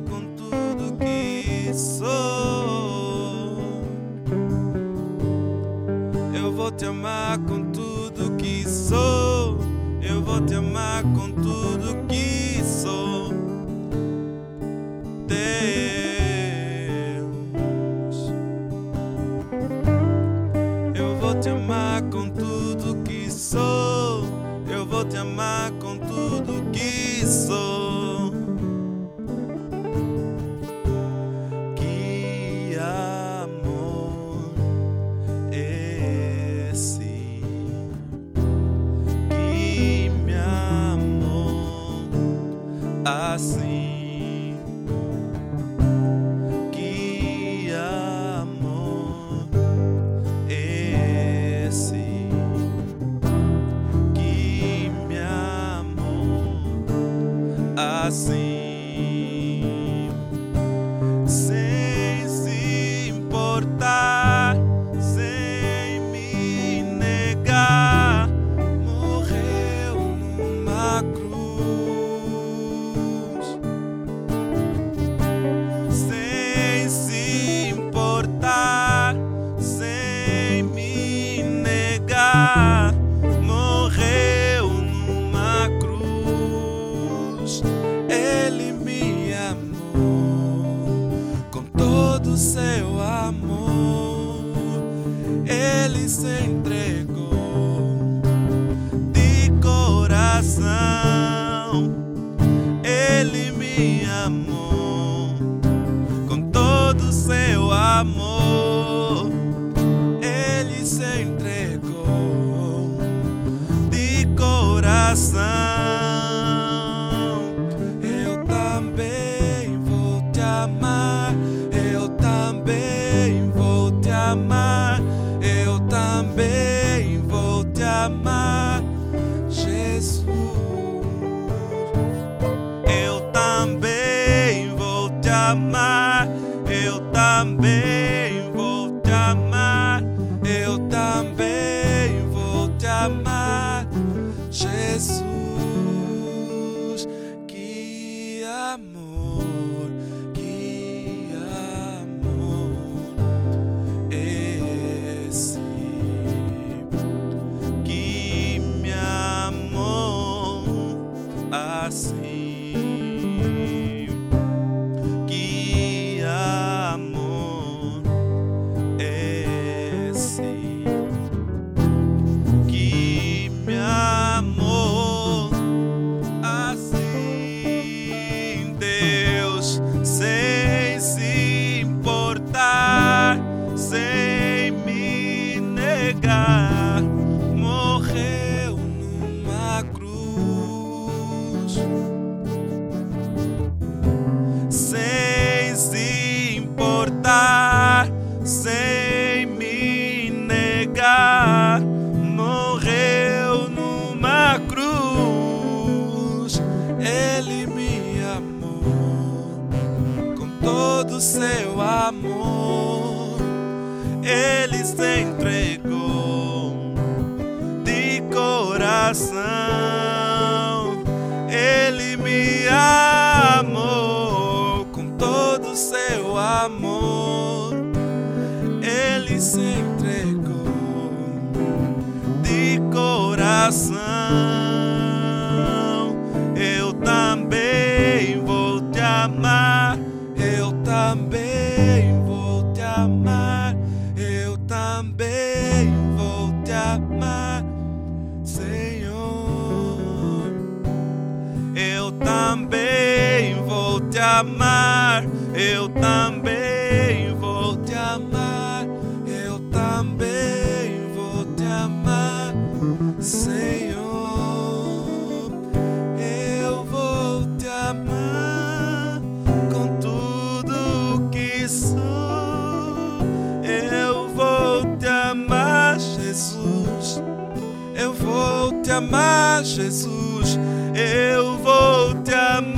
com tudo que sou. Eu vou te amar com tudo que sou. Eu vou te amar com tudo que sou. Deus, eu vou te amar com tudo que sou. Eu vou te amar com tudo que assim. Amar, Jesus. Amor. Ele se entregou de coração. Ele me amou com todo o seu amor. Ele se entregou de coração. Amar. Eu também vou te amar. Eu também vou te amar, Senhor. Eu vou te amar com tudo que sou. Eu vou te amar, Jesus. Eu vou te amar, Jesus. Eu vou te amar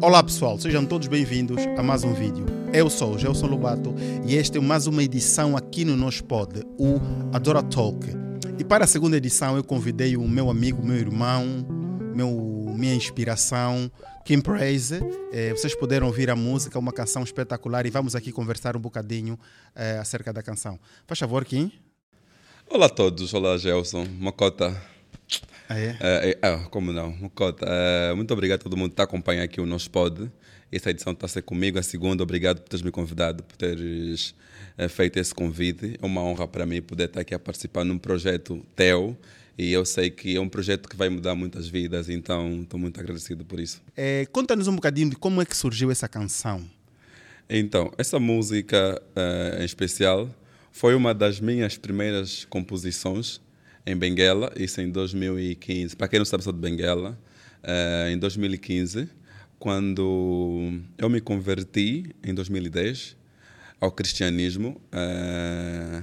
Olá pessoal, sejam todos bem-vindos a mais um vídeo. Eu sou o Gelson Lobato e esta é mais uma edição aqui no nosso pod, o Adora Talk. E para a segunda edição eu convidei o meu amigo, meu irmão, meu, minha inspiração, Kim Praise. Eh, vocês puderam ouvir a música, uma canção espetacular e vamos aqui conversar um bocadinho eh, acerca da canção. Faz favor, Kim. Olá a todos, olá Gelson, Mocota. Ah, é? É, é, ah, como não, Mocota. é, muito obrigado a todo mundo que está acompanhando aqui o nosso pod. Essa edição está a ser comigo, a segunda. Obrigado por teres me convidado, por teres é, feito esse convite. É uma honra para mim poder estar aqui a participar num projeto teu. E eu sei que é um projeto que vai mudar muitas vidas, então estou muito agradecido por isso. Eh, Conta-nos um bocadinho de como é que surgiu essa canção. Então, essa música eh, em especial foi uma das minhas primeiras composições em Benguela, isso em 2015. Para quem não sabe, sou de Benguela. eh, em 2015, quando eu me converti, em 2010, ao cristianismo. eh,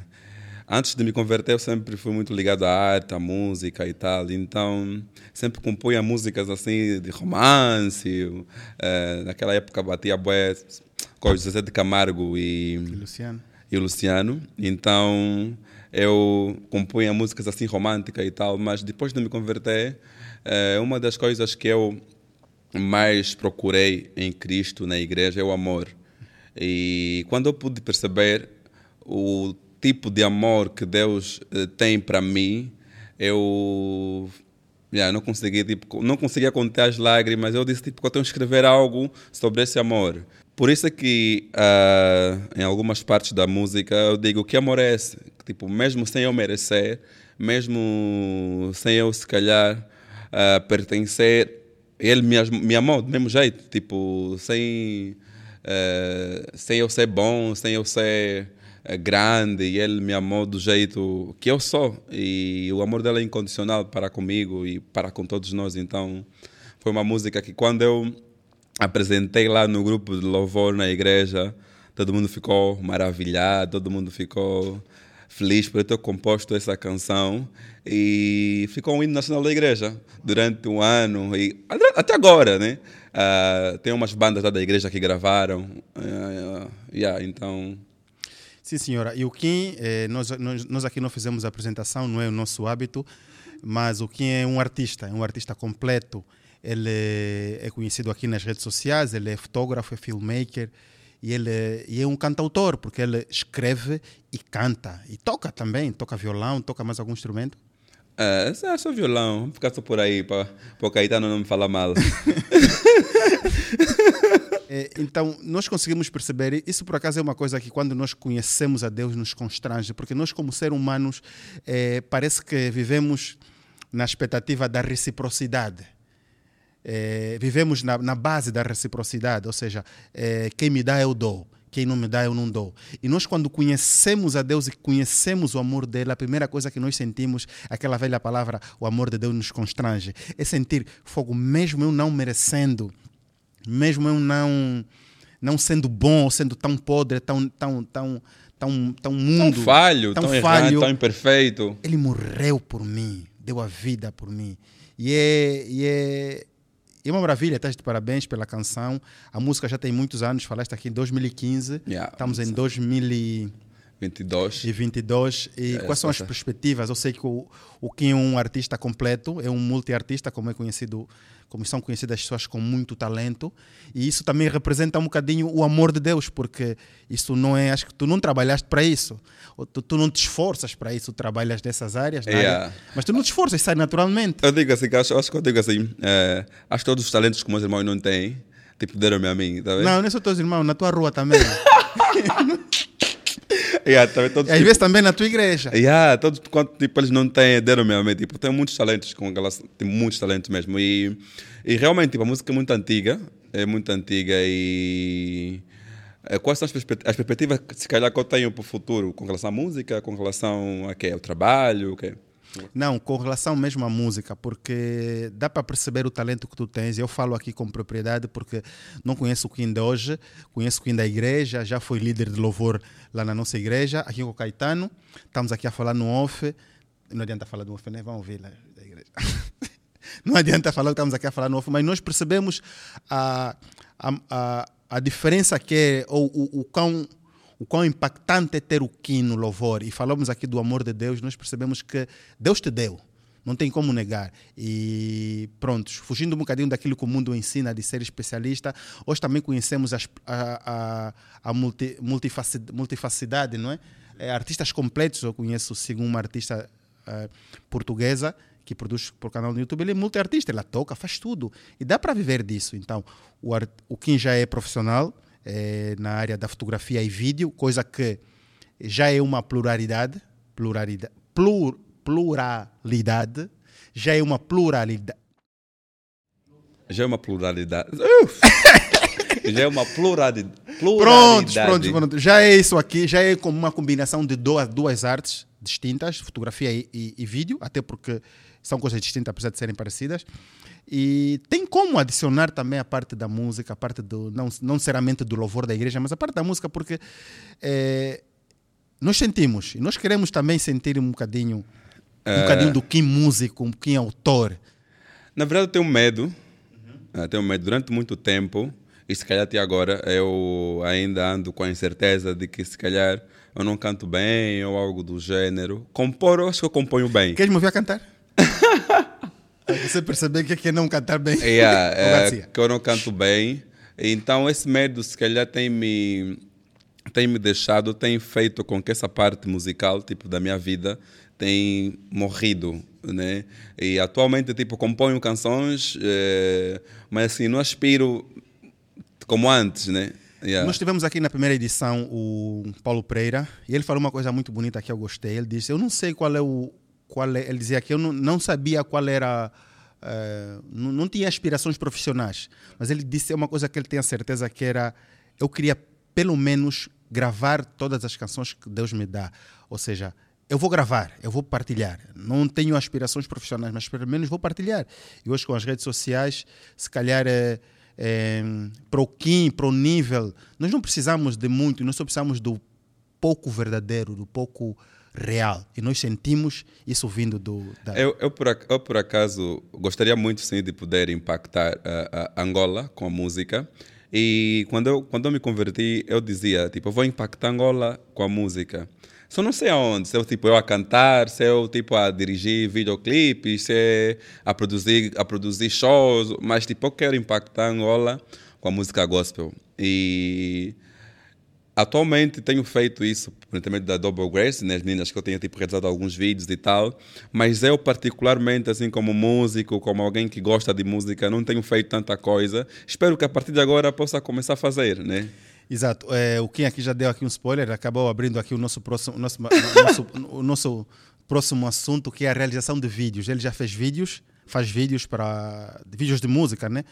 antes de me converter, eu sempre fui muito ligado à arte, à música e tal. Então, sempre compunha músicas assim de romance. eh, naquela época batia bué com o José de Camargo e, Luciano. e o Luciano. Então, eu compunha músicas assim românticas e tal. Mas depois de me converter, eh, uma das coisas que eu mais procurei em Cristo, na igreja, é o amor. E quando eu pude perceber o tipo de amor que Deus eh, tem para mim, eu yeah, não conseguia tipo, não conseguia conter as lágrimas. Eu disse tipo que eu tenho que escrever algo sobre esse amor. Por isso é que ah, em algumas partes da música eu digo que amor é esse, tipo mesmo sem eu merecer, mesmo sem eu se calhar ah, pertencer, ele me, me amou do mesmo jeito, tipo sem eh, sem eu ser bom, sem eu ser eh, grande, e ele me amou do jeito que eu sou. E o amor dela é incondicional para comigo e para com todos nós. Então, foi uma música que quando eu apresentei lá no grupo de louvor na igreja, todo mundo ficou maravilhado, todo mundo ficou feliz por eu ter composto essa canção e ficou um hino nacional da igreja durante um ano e até agora, né? Ah, tem umas bandas lá da igreja que gravaram, ah, yeah, então Sim, senhora. E o Kim, eh, nós, nós, nós aqui não fizemos apresentação, não é o nosso hábito, mas o Kim é um artista, é um artista completo. Ele é conhecido aqui nas redes sociais, ele é fotógrafo, é filmmaker e ele é, e é um cantautor, porque ele escreve e canta. E toca também, toca violão, toca mais algum instrumento. É, é só violão, ficar só por aí para o Caetano não me falar mal. É, então, nós conseguimos perceber, isso por acaso é uma coisa que quando nós conhecemos a Deus nos constrange, porque nós, como seres humanos, é, parece que vivemos na expectativa da reciprocidade. É, vivemos na, na base da reciprocidade, ou seja, é, quem me dá eu dou, quem não me dá eu não dou. E nós, quando conhecemos a Deus e conhecemos o amor dele, a primeira coisa que nós sentimos, aquela velha palavra, o amor de Deus nos constrange, é sentir fogo, mesmo eu não merecendo mesmo eu não não sendo bom ou sendo tão podre, tão tão tão tão tão Tão mundo, falho, tão tão, errado, falho, tão imperfeito. ele morreu por mim, deu a vida por mim. E é, e é, e é uma maravilha, estás de parabéns pela canção. A música já tem muitos anos, falaste aqui em 2015, Yeah, estamos em 2022. 22. E É, quais são as perspectivas? Eu sei que o, o Kim é um artista completo, é um multiartista, como é conhecido, como são conhecidas pessoas com muito talento. E isso também representa um bocadinho o amor de Deus, porque isso não é, acho que tu não trabalhaste para isso. Tu, tu não te esforças para isso, tu trabalhas nessas áreas, na Yeah. área, mas tu não te esforças, sai naturalmente. Eu digo assim, acho, acho que eu digo assim, é, acho que todos os talentos que meus irmãos não têm, tipo, deram-me a mim, tá? Não, não é só teus irmãos, na tua rua também. yeah, também todos, E às vezes também na tua igreja. Yeah, todos quanto tipo, eles não têm deram mesmo, é, tipo, tem muitos talentos com relação, tem muitos talentos mesmo e, e realmente tipo, a música é muito antiga, é muito antiga e é, quais são as, perspe- as perspectivas que se calhar que eu tenho para o futuro com relação à música, com relação a quê? Ao trabalho, o quê? Não, com relação mesmo à música, porque dá para perceber o talento que tu tens. Eu falo aqui com propriedade porque não conheço o Kim de hoje, conheço o Kim da igreja, já foi líder de louvor lá na nossa igreja, aqui com o Caetano. Estamos aqui a falar no off. Não adianta falar do off, né? Vamos ouvir lá da igreja. Não adianta falar que estamos aqui a falar no off, mas nós percebemos a, a, a, a diferença que é, ou o, o quão o quão impactante é ter o Kim no louvor. E falamos aqui do amor de Deus, nós percebemos que Deus te deu. Não tem como negar. E pronto, fugindo um bocadinho daquilo que o mundo ensina de ser especialista, hoje também conhecemos as, a, a, a multi, multifaci- multifacidade, não é? É, Artistas completos, eu conheço, segundo uma artista eh, portuguesa que produz por canal no YouTube, ele é multiartista, ela toca, faz tudo. E dá para viver disso. Então, o, ar- o Kim já é profissional eh, na área da fotografia e vídeo, coisa que já é uma pluralidade, pluralidade, plur, pluralidade, já é uma pluralidade. Já é uma pluralidade. Já é uma pluralidade. Pronto, pluralidade. pronto, pronto. Já é isso aqui, já é como uma combinação de duas, duas artes distintas, fotografia e, e- e vídeo, até porque são coisas distintas, apesar de serem parecidas. E tem como adicionar também a parte da música, a parte do, não, não necessariamente do louvor da igreja, mas a parte da música, porque eh, nós sentimos, e nós queremos também sentir um bocadinho, um bocadinho do que músico, um que autor. Na verdade, eu tenho medo. Eu tenho medo durante muito tempo. E se calhar até agora eu ainda ando com a incerteza de que se calhar eu não canto bem ou algo do gênero. Compor, eu acho que eu componho bem. Queres me ouvir a cantar? Você perceber que é que é não cantar bem. Yeah, é, Garcia. que eu não canto bem. Então esse medo se calhar tem me tem me deixado, tem feito com que essa parte musical, tipo da minha vida, tem morrido, né? E atualmente tipo componho canções, eh, mas assim não aspiro como antes, né? Yeah. Nós tivemos aqui na primeira edição o Paulo Pereira e ele falou uma coisa muito bonita que eu gostei. Ele disse: Eu não sei qual é o. Qual é, ele dizia que eu não, não sabia qual era. Eh, não, tinha aspirações profissionais, mas ele disse uma coisa que ele tinha certeza que era: Eu queria pelo menos gravar todas as canções que Deus me dá. Ou seja, eu vou gravar, eu vou partilhar. Não tenho aspirações profissionais, mas pelo menos vou partilhar. E hoje com as redes sociais, se calhar é, é, para o Kim, para o nível, nós não precisamos de muito, nós só precisamos do pouco verdadeiro, do pouco real. E nós sentimos isso vindo do. Da... Eu, eu, por, eu, por acaso, gostaria muito sim de poder impactar a, a Angola com a música. E quando eu, quando eu me converti, eu dizia, tipo, eu vou impactar Angola com a música. Só não sei aonde, se eu, tipo, eu a cantar, se eu, tipo, a dirigir videoclipes, se é a produzir, a produzir shows, mas, tipo, eu quero impactar Angola com a música gospel. E Atualmente tenho feito isso intermédio da Double Grace, né, as meninas que eu tenho tipo, realizado alguns vídeos e tal, mas eu particularmente, assim como músico, como alguém que gosta de música, não tenho feito tanta coisa. Espero que a partir de agora possa começar a fazer, né? Exato. É, o Kim aqui já deu aqui um spoiler, acabou abrindo aqui o nosso próximo, nosso, nosso, o nosso próximo assunto, que é a realização de vídeos. Ele já fez vídeos, faz vídeos para vídeos de música, né?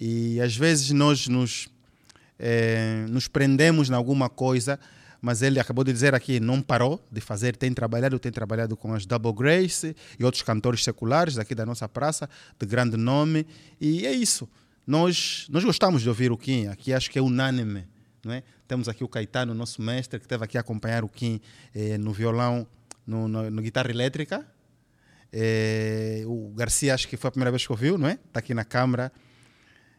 E às vezes nós nos eh, nos prendemos em alguma coisa, mas ele acabou de dizer aqui, não parou de fazer, tem trabalhado, tem trabalhado com as Double Grace e outros cantores seculares daqui da nossa praça, de grande nome, e é isso. Nós, nós gostamos de ouvir o Kim, aqui acho que é unânime, não é? Temos aqui o Caetano, nosso mestre, que esteve aqui a acompanhar o Kim eh, no violão, no, no, no guitarra elétrica, eh, o Garcia acho que foi a primeira vez que ouviu, não é? Está aqui na câmara.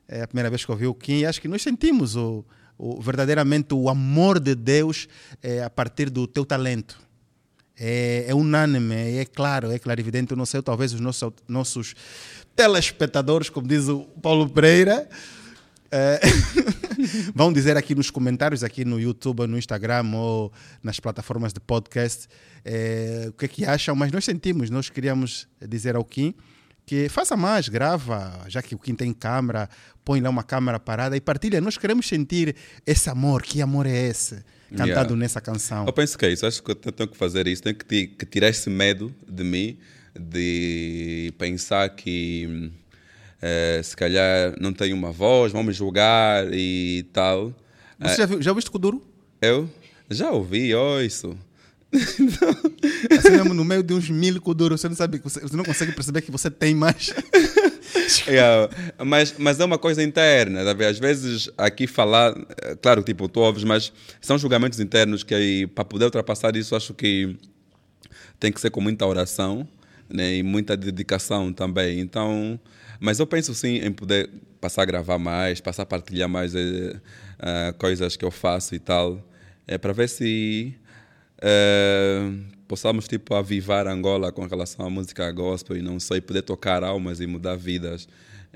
É a primeira vez que ouvi o Kim e acho que nós sentimos o, o, verdadeiramente o amor de Deus é, a partir do teu talento. É, é unânime, é claro, é claro, evidente. Eu não sei, talvez os nossos, nossos telespectadores, como diz o Paulo Pereira, é, vão dizer aqui nos comentários, aqui no YouTube, no Instagram ou nas plataformas de podcast, é, o que é que acham, mas nós sentimos, nós queríamos dizer ao Kim que faça mais, grava, já que o Kim tem câmera, põe lá uma câmera parada e partilha. Nós queremos sentir esse amor, que amor é esse? Cantado Yeah. nessa canção. Eu penso que é isso. Acho que eu te- tenho que fazer isso. Tenho que, que tirar esse medo de mim, de pensar que eh, se calhar não tenho uma voz, vão me julgar e tal. Você já, viu, já ouviste Kuduro? Eu já ouvi ó, isso. Assim mesmo, no meio de uns mil Kuduro, você não sabe, você, não consegue perceber que você tem mais. Yeah, mas, mas é uma coisa interna, vendo? às vezes aqui falar, eh, claro, tipo, tu ouves, mas são julgamentos internos que aí, para poder ultrapassar isso, acho que tem que ser com muita oração né, e muita dedicação também. Então, mas eu penso sim em poder passar a gravar mais, passar a partilhar mais ah, coisas que eu faço e tal, é para ver se eh, possamos tipo avivar Angola com relação à música gospel e não sei poder tocar almas e mudar vidas.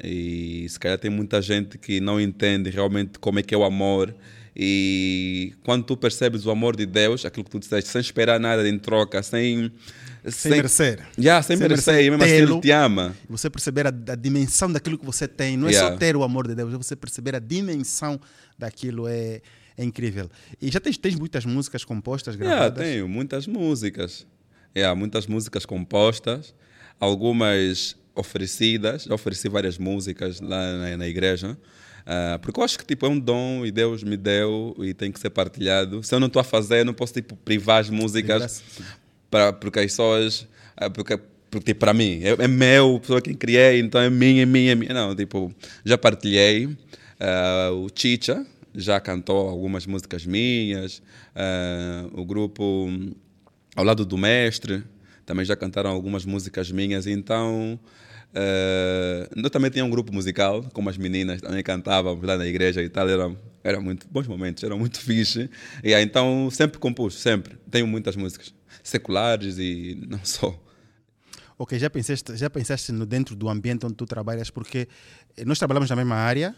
E se calhar tem muita gente que não entende realmente como é que é o amor. E quando tu percebes o amor de Deus, aquilo que tu disseste, sem esperar nada em troca, sem. Sem merecer. Yeah, sem, Sem merecer, merecer mesmo assim ele te ama. Você perceber a, a dimensão daquilo que você tem. Não é só ter o amor de Deus, é você perceber a dimensão daquilo. É, é incrível. E já tens, tens muitas músicas compostas, Yeah, gravadas? tenho muitas músicas. Yeah, muitas músicas compostas, algumas oferecidas. Já ofereci várias músicas lá na, na igreja. Ah, porque eu acho que tipo, é um dom e Deus me deu e tem que ser partilhado. Se eu não estou a fazer, não posso tipo, privar as músicas para, porque as pessoas. ah, Porque, porque para mim, é, é meu, pessoa quem criei, então é minha, é minha, é minha. Não, tipo, já partilhei. Ah, o Chicha já cantou algumas músicas minhas. Ah, o grupo hum, Ao Lado do Mestre também já cantaram algumas músicas minhas. Então, ah, eu também tinha um grupo musical, como as meninas também cantávamos lá na igreja e tal. Era, era muito bons momentos, era muito fixe. E aí, então, sempre compus, sempre. Tenho muitas músicas seculares e não só. Ok, já pensaste, já pensaste no dentro do ambiente onde tu trabalhas? Porque eh, nós trabalhamos na mesma área,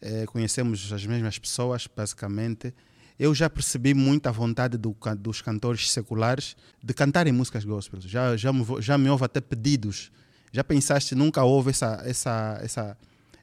eh, conhecemos as mesmas pessoas, basicamente. Eu já percebi muita vontade do dos cantores seculares de cantarem músicas gospel. Já, já, me, já me houve até pedidos. Já pensaste, nunca houve essa, essa, essa,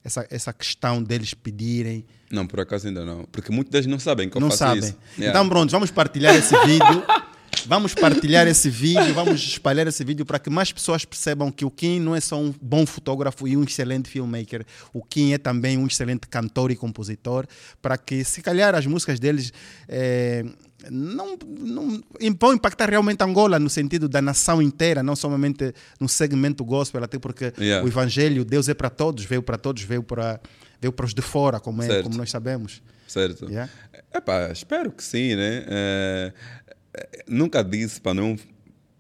essa, essa questão deles pedirem? Não, por acaso ainda não. Porque muitos deles não sabem que eu não faço sabem. isso. Yeah. Então, pronto, vamos partilhar esse vídeo. Vamos partilhar esse vídeo, vamos espalhar esse vídeo para que mais pessoas percebam que o Kim não é só um bom fotógrafo e um excelente filmmaker. O Kim é também um excelente cantor e compositor. Para que, se calhar, as músicas deles eh, não, não vão impactar realmente Angola no sentido da nação inteira, não somente no segmento gospel, até porque Yeah. o evangelho, Deus é para todos, veio para todos, veio para, veio para os de fora, como, é, Certo. como nós sabemos. Certo. Yeah. Epá, espero que sim, né? Eh, nunca disse para nenhum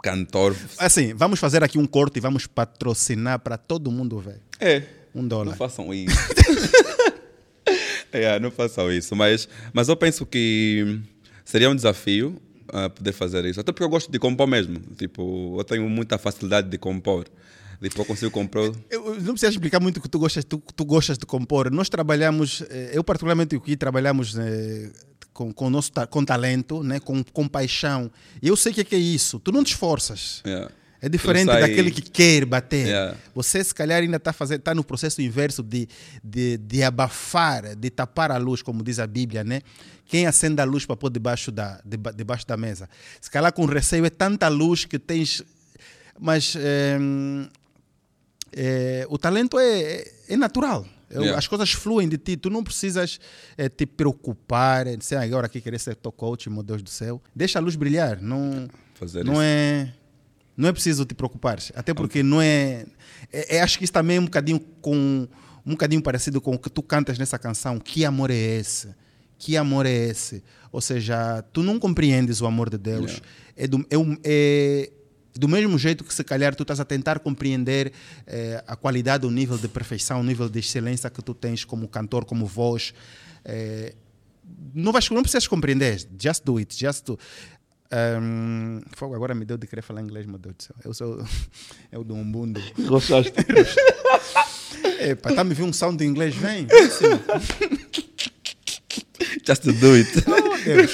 cantor. Assim, vamos fazer aqui um corte e vamos patrocinar para todo mundo ver. É. Um Não dólar. façam isso. É, não façam isso. Mas, mas eu penso que seria um desafio ah, poder fazer isso. Até porque eu gosto de compor mesmo. Tipo, eu tenho muita facilidade de compor. Tipo, eu consigo compor. Eu, não precisa explicar muito o que tu gostas, tu, tu gostas de compor. Nós trabalhamos, eh, eu particularmente aqui trabalhamos eh, com, com, nosso, com talento, né? com, com paixão. Eu sei o que é, que é isso. Tu não te esforças. Yeah. É diferente sai- daquele que quer bater. Yeah. Você, se calhar, ainda está tá no processo inverso de, de, de abafar, de tapar a luz, como diz a Bíblia, né? Quem acende a luz para pôr debaixo da, deba- debaixo da mesa? Se calhar, com receio, é tanta luz que tens. Mas eh, eh, o talento é, é- é natural. Yeah. As coisas fluem de ti. Tu não precisas eh, te preocupar. eh, Dizer, "Ah, agora aqui querer ser teu coach, meu Deus do céu. Deixa a luz brilhar. Não, Fazer não isso. é não é preciso te preocupar até porque não é, é, é- acho que isso também é um bocadinho com um bocadinho parecido com o que tu cantas nessa canção que amor é esse que amor é esse ou seja tu não compreendes o amor de Deus Yeah. é, do, é, é do mesmo jeito que se calhar tu estás a tentar compreender eh, a qualidade o nível de perfeição o nível de excelência que tu tens como cantor como voz eh, não, vais, não precisas compreender. Just do it. Just do. Um, fogo, agora me deu de querer falar inglês, meu Deus do céu. Eu sou eu do umbundo. Gostaste? Epa, tá me vindo um sound de inglês? Vem. Just do it. Oh, Deus.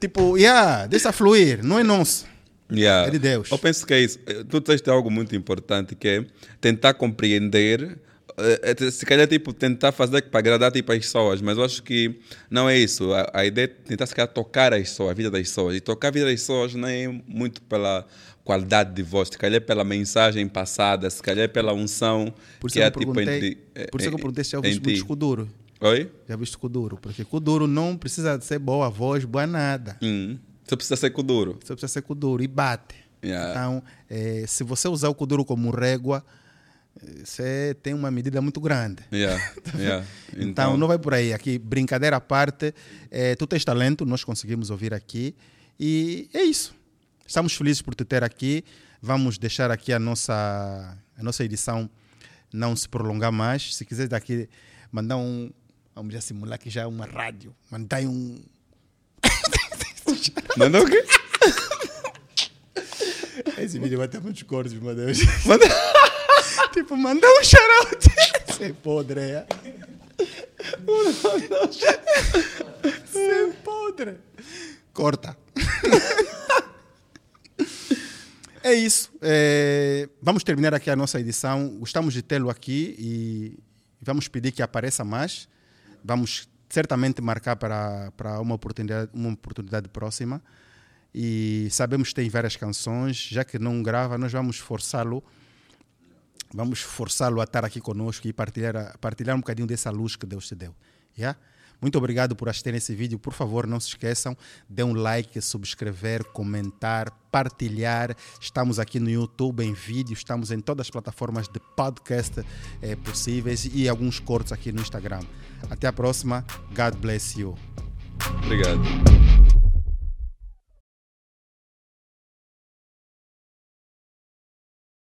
tipo, yeah, deixa fluir. Não é nosso. Yeah. É de Deus. Eu penso que é isso. Tu tens algo muito importante que é tentar compreender. eh, eh, Se calhar, tipo, tentar fazer para agradar tipo, as pessoas, mas eu acho que não é isso. A, a ideia é tentar, se calhar, tocar as pessoas, a vida das pessoas. E tocar a vida das pessoas não é muito pela qualidade de voz, se calhar é pela mensagem passada, se calhar é pela unção Por que é tipo entre. por isso que eu perguntei se já ti. muito Kuduro. Oi? Já viste Kuduro? Porque Kuduro não precisa ser boa voz, boa nada. Hum. Você precisa ser com duro. Você precisa ser Kuduro e bate. Yeah. Então, eh, se você usar o Kuduro como régua, eh, você tem uma medida muito grande. Yeah. Yeah. Então, não vai por aí. Aqui, brincadeira à parte, eh, tu tens talento, nós conseguimos ouvir aqui. E é isso. Estamos felizes por te ter aqui. Vamos deixar aqui a nossa, a nossa edição não se prolongar mais. Se quiser daqui mandar um, vamos já simular que já é uma rádio. Mandar um. Mandou o quê? Esse vídeo vai ter muitos cortes, meu Deus. tipo, mandar um shout-out. Você é podre, é? Você é podre. Corta. É isso. É, vamos terminar aqui a nossa edição. Gostamos de tê-lo aqui e vamos pedir que apareça mais. Vamos certamente marcar para, para uma, oportunidade, uma oportunidade próxima. E sabemos que tem várias canções. Já que não grava, nós vamos forçá-lo. Vamos forçá-lo a estar aqui conosco e partilhar, partilhar um bocadinho dessa luz que Deus te deu. Yeah? Muito obrigado por assistir esse vídeo. Por favor, não se esqueçam, dê um like, subscrever, comentar, partilhar. Estamos aqui no YouTube em vídeo, estamos em todas as plataformas de podcast eh, possíveis e alguns cortes aqui no Instagram. Até a próxima. God bless you. Obrigado.